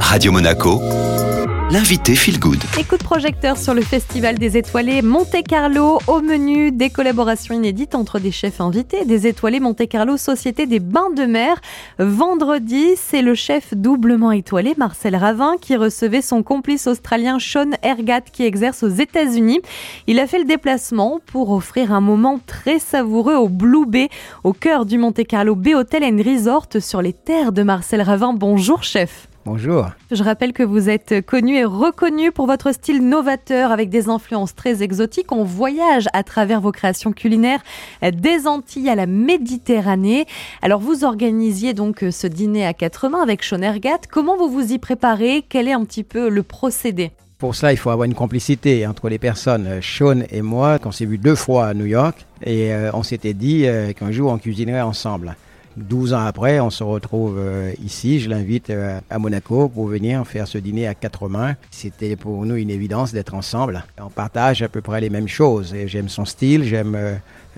Radio Monaco, l'invité Feel Good. De projecteur sur le Festival des étoilés Monte Carlo. Au menu, des collaborations inédites entre des chefs invités, des étoilés Monte Carlo Société des Bains de Mer. Vendredi, c'est le chef doublement étoilé Marcel Ravin qui recevait son complice australien Sean Ergat qui exerce aux États-Unis. Il a fait le déplacement pour offrir un moment très savoureux au Blue Bay, au cœur du Monte Carlo Bay Hotel and Resort sur les terres de Marcel Ravin. Bonjour chef. Bonjour. Je rappelle que vous êtes connu et reconnu pour votre style novateur avec des influences très exotiques. On voyage à travers vos créations culinaires des Antilles à la Méditerranée. Alors vous organisiez donc ce dîner à quatre mains avec Sean Ergat. Comment vous vous y préparez? Quel est un petit peu le procédé? Pour cela, il faut avoir une complicité entre les personnes. Sean et moi, qu'on s'est vu deux fois à New York, et euh, on s'était dit euh, qu'un jour on cuisinerait ensemble. 12 ans après, on se retrouve euh, ici. Je l'invite euh, à Monaco pour venir faire ce dîner à quatre mains. C'était pour nous une évidence d'être ensemble. On partage à peu près les mêmes choses. J'aime son style, j'aime euh,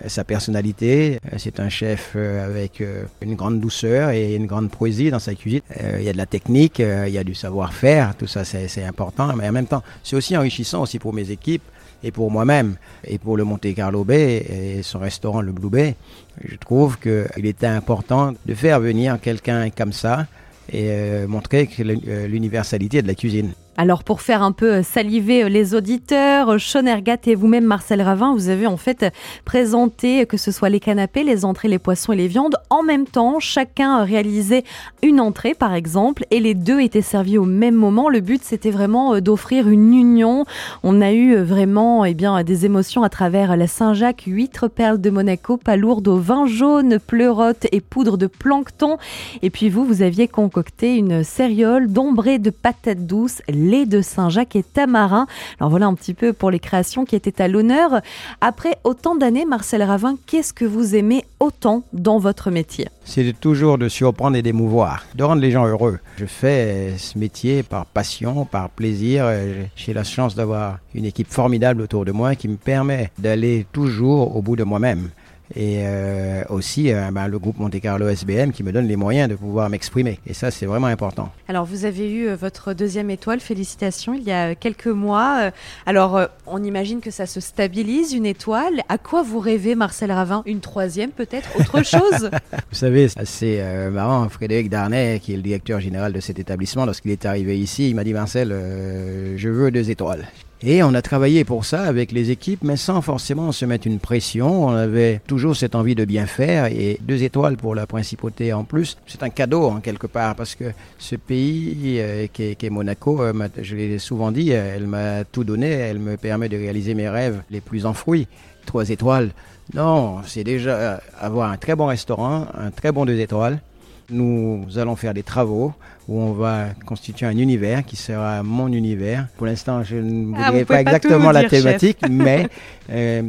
sa personnalité. C'est un chef avec une grande douceur et une grande poésie dans sa cuisine. Il y a de la technique, il y a du savoir-faire. Tout ça, c'est important. Mais en même temps, c'est aussi enrichissant aussi pour mes équipes et pour moi-même et pour le Monte Carlo Bay et son restaurant le Blue Bay, je trouve qu'il était important de faire venir quelqu'un comme ça et euh, montrer euh, l'universalité de la cuisine. Alors pour faire un peu saliver les auditeurs, Sean Ergat et vous-même Marcel Ravin, vous avez en fait présenté que ce soit les canapés, les entrées, les poissons et les viandes. En même temps, chacun réalisait une entrée par exemple et les deux étaient servis au même moment. Le but c'était vraiment euh, d'offrir une union. On a eu euh, vraiment eh bien, des émotions à travers la Saint-Jacques, huîtres, perles de Monaco, palourdes au vin jaune, pleurotes et poudre de plancton. Et puis vous, vous aviez concocté une céréole d'ombrée de patates douces, lait de Saint-Jacques et tamarin. Alors voilà un petit peu pour les créations qui étaient à l'honneur. Après autant d'années, Marcel Ravin, qu'est-ce que vous aimez autant dans votre métier? C'est toujours de surprendre et d'émouvoir, de rendre les gens heureux. Je fais ce métier par passion, par plaisir. J'ai la chance d'avoir une équipe formidable autour de moi qui me permet d'aller toujours au bout de moi-même. Et euh, aussi euh, ben, le groupe Monte Carlo SBM qui me donne les moyens de pouvoir m'exprimer. Et ça, c'est vraiment important. Alors vous avez eu euh, votre deuxième étoile, félicitations, il y a quelques mois. Euh, Alors on imagine que ça se stabilise, une étoile. À quoi vous rêvez, Marcel Ravin? Une troisième peut-être? Autre chose? Vous savez, c'est assez euh, marrant. Frédéric Darnay, qui est le directeur général de cet établissement, lorsqu'il est arrivé ici, il m'a dit Marcel, euh, je veux deux étoiles. Et on a travaillé pour ça avec les équipes, mais sans forcément se mettre une pression. On avait toujours cette envie de bien faire et deux étoiles pour la principauté en plus. C'est un cadeau en quelque part parce que ce pays euh, qui, est, Monaco, euh, je l'ai souvent dit, euh, elle m'a tout donné. Elle me permet de réaliser mes rêves les plus enfouis. Trois étoiles, non, c'est déjà avoir un très bon restaurant, un très bon deux étoiles. Nous allons faire des travaux où on va constituer un univers qui sera mon univers. Pour l'instant, je ne Ah, voudrais vous pouvez pas exactement la dire, chef. thématique, mais euh,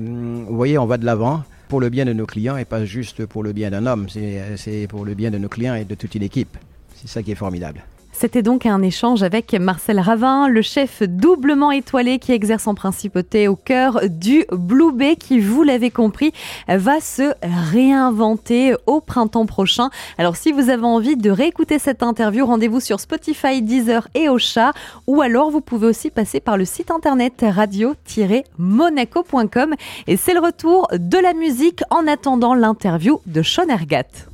vous voyez, on va de l'avant pour le bien de nos clients et pas juste pour le bien d'un homme. C'est c'est pour le bien de nos clients et de toute une équipe. C'est ça qui est formidable. C'était donc un échange avec Marcel Ravin, le chef doublement étoilé qui exerce en principauté au cœur du Blue Bay qui, vous l'avez compris, va se réinventer au printemps prochain. Alors si vous avez envie de réécouter cette interview, rendez-vous sur Spotify, Deezer et Ocha ou alors vous pouvez aussi passer par le site internet radio-monaco.com et c'est le retour de la musique en attendant l'interview de Sean Ergat.